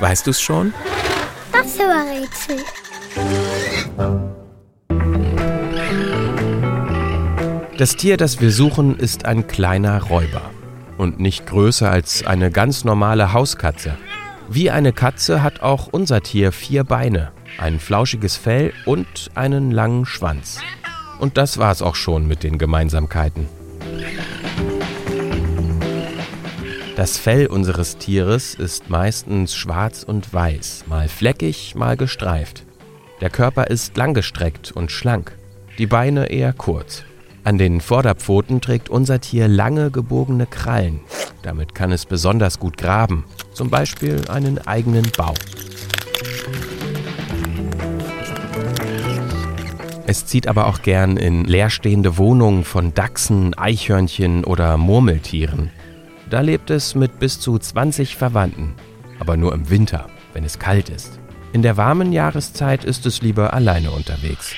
Weißt du es schon? Das war Rätsel. Das Tier, das wir suchen, ist ein kleiner Räuber. Und nicht größer als eine ganz normale Hauskatze. Wie eine Katze hat auch unser Tier vier Beine, ein flauschiges Fell und einen langen Schwanz. Und das war's auch schon mit den Gemeinsamkeiten. Das Fell unseres Tieres ist meistens schwarz und weiß, mal fleckig, mal gestreift. Der Körper ist langgestreckt und schlank, die Beine eher kurz. An den Vorderpfoten trägt unser Tier lange gebogene Krallen. Damit kann es besonders gut graben, zum Beispiel einen eigenen Bau. Es zieht aber auch gern in leerstehende Wohnungen von Dachsen, Eichhörnchen oder Murmeltieren. Da lebt es mit bis zu 20 Verwandten, aber nur im Winter, wenn es kalt ist. In der warmen Jahreszeit ist es lieber alleine unterwegs.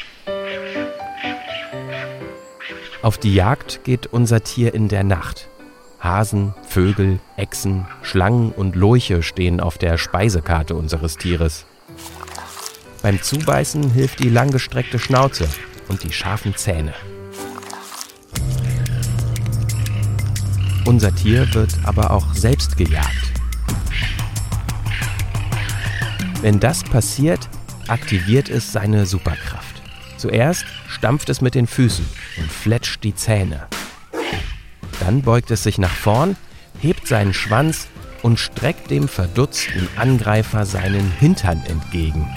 Auf die Jagd geht unser Tier in der Nacht. Hasen, Vögel, Echsen, Schlangen und Lurche stehen auf der Speisekarte unseres Tieres. Beim Zubeißen hilft die langgestreckte Schnauze und die scharfen Zähne. Unser Tier wird aber auch selbst gejagt. Wenn das passiert, aktiviert es seine Superkraft. Zuerst stampft es mit den Füßen und fletscht die Zähne. Dann beugt es sich nach vorn, hebt seinen Schwanz und streckt dem verdutzten Angreifer seinen Hintern entgegen.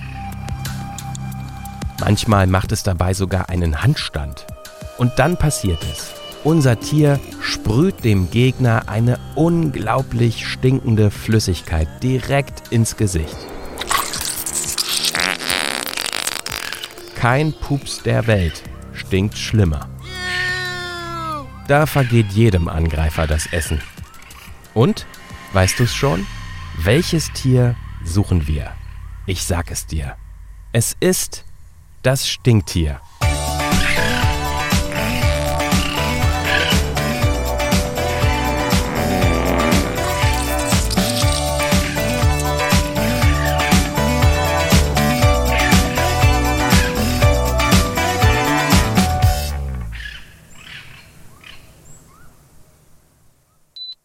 Manchmal macht es dabei sogar einen Handstand. Und dann passiert es. Unser Tier sprüht dem Gegner eine unglaublich stinkende Flüssigkeit direkt ins Gesicht. Kein Pups der Welt stinkt schlimmer. Da vergeht jedem Angreifer das Essen. Und, weißt du es schon? Welches Tier suchen wir? Ich sag es dir. Es ist das Stinktier.